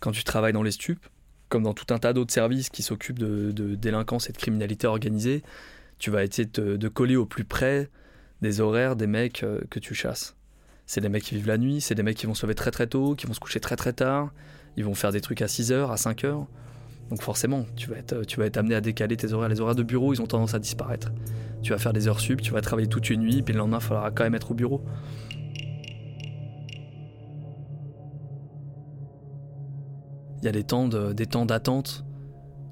quand tu travailles dans les stupes, comme dans tout un tas d'autres services qui s'occupent de, délinquance et de criminalité organisée, tu vas essayer de, coller au plus près des horaires des mecs euh, que tu chasses. C'est des mecs qui vivent la nuit, c'est des mecs qui vont se lever très très tôt, qui vont se coucher très très tard, ils vont faire des trucs à 6h, à 5h. Donc forcément, tu vas, être, tu vas être amené à décaler tes horaires. Les horaires de bureau, ils ont tendance à disparaître. Tu vas faire des heures sup, tu vas travailler toute une nuit, puis le lendemain, il faudra quand même être au bureau. Il y a des temps, d'attente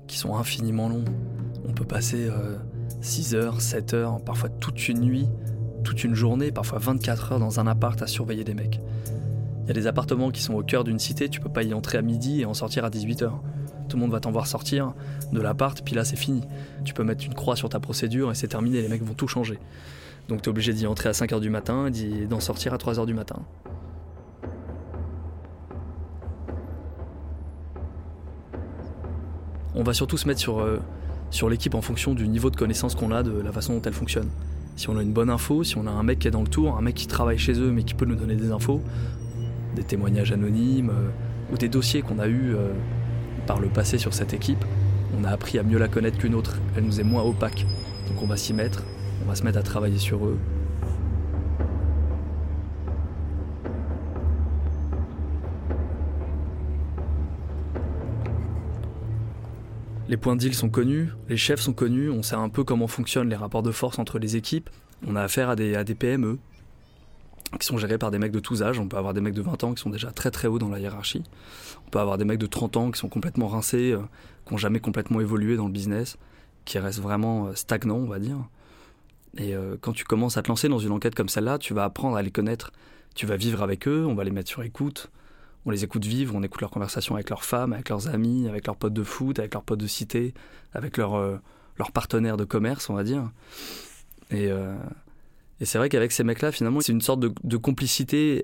qui sont infiniment longs. On peut passer 6 euh, heures, 7 heures, parfois toute une nuit, toute une journée, parfois 24 heures dans un appart à surveiller des mecs. Il y a des appartements qui sont au cœur d'une cité, tu peux pas y entrer à midi et en sortir à 18 heures. Tout le monde va t'en voir sortir de l'appart, puis là c'est fini. Tu peux mettre une croix sur ta procédure et c'est terminé, les mecs vont tout changer. Donc tu es obligé d'y entrer à 5h du matin et d'en sortir à 3h du matin. On va surtout se mettre sur, euh, sur l'équipe en fonction du niveau de connaissance qu'on a, de la façon dont elle fonctionne. Si on a une bonne info, si on a un mec qui est dans le tour, un mec qui travaille chez eux mais qui peut nous donner des infos, des témoignages anonymes euh, ou des dossiers qu'on a eus euh, par le passé sur cette équipe, on a appris à mieux la connaître qu'une autre. Elle nous est moins opaque. Donc on va s'y mettre, on va se mettre à travailler sur eux, Les points de deal sont connus, les chefs sont connus, on sait un peu comment fonctionnent les rapports de force entre les équipes. On a affaire à des, PME qui sont gérés par des mecs de tous âges. On peut avoir des mecs de 20 ans qui sont déjà très très hauts dans la hiérarchie. On peut avoir des mecs de 30 ans qui sont complètement rincés, euh, qui n'ont jamais complètement évolué dans le business, qui restent vraiment euh, stagnants, on va dire. Et euh, quand tu commences à te lancer dans une enquête comme celle-là, tu vas apprendre à les connaître. Tu vas vivre avec eux, on va les mettre sur écoute on les écoute vivre, on écoute leurs conversations avec leurs femmes, avec leurs amis, avec leurs potes de foot, avec leurs potes de cité, avec leurs euh, partenaires de commerce, on va dire. Euh, et, c'est vrai qu'avec ces mecs-là, finalement, c'est une sorte de, complicité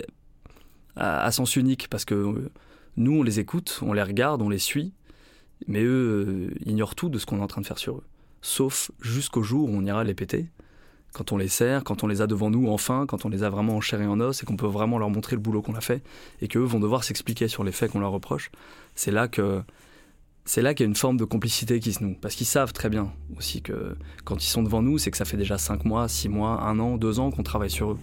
à, sens unique, parce que euh, nous, on les écoute, on les regarde, on les suit, mais eux ignorent tout de ce qu'on est en train de faire sur eux. Sauf jusqu'au jour où on ira les péter quand on les sert, quand on les a devant nous enfin, quand on les a vraiment en chair et en os et qu'on peut vraiment leur montrer le boulot qu'on a fait et qu'eux vont devoir s'expliquer sur les faits qu'on leur reproche, c'est là que c'est là qu'il y a une forme de complicité qui se noue. Parce qu'ils savent très bien aussi que quand ils sont devant nous, c'est que ça fait déjà 5 mois, 6 mois, 1 an, 2 ans qu'on travaille sur eux.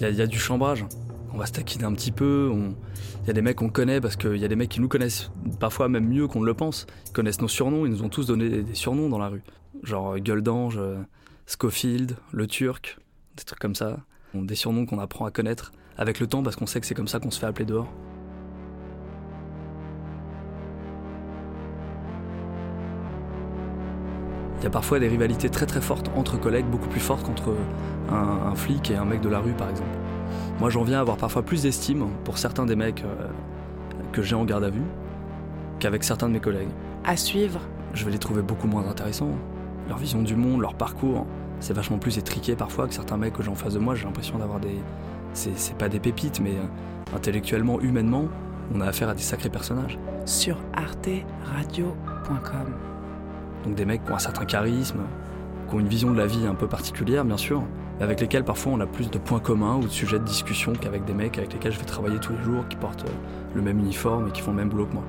Il y, a du chambrage on va se taquiner un petit peu. Il y a des mecs qu'on connaît parce qu'il y a des mecs qui nous connaissent parfois même mieux qu'on ne le pense. Ils connaissent nos surnoms, ils nous ont tous donné des, surnoms dans la rue. Genre euh, Gueule d'Ange, euh, Schofield, Le Turc, des trucs comme ça. Des surnoms qu'on apprend à connaître avec le temps parce qu'on sait que c'est comme ça qu'on se fait appeler dehors. Il y a parfois des rivalités très très fortes entre collègues, beaucoup plus fortes qu'entre un flic et un mec de la rue par exemple. Moi, j'en viens à avoir parfois plus d'estime pour certains des mecs euh, que j'ai en garde à vue qu'avec certains de mes collègues. À suivre. Je vais les trouver beaucoup moins intéressants. Leur vision du monde, leur parcours, c'est vachement plus étriqué parfois que certains mecs que j'ai en face de moi. J'ai l'impression d'avoir des. C'est pas des pépites, mais euh, intellectuellement, humainement, on a affaire à des sacrés personnages. Sur arteradio.com. Donc des mecs qui ont un certain charisme, qui ont une vision de la vie un peu particulière, bien sûr, avec lesquels parfois on a plus de points communs ou de sujets de discussion qu'avec des mecs avec lesquels je vais travailler tous les jours, qui portent euh, le même uniforme et qui font le même boulot que moi.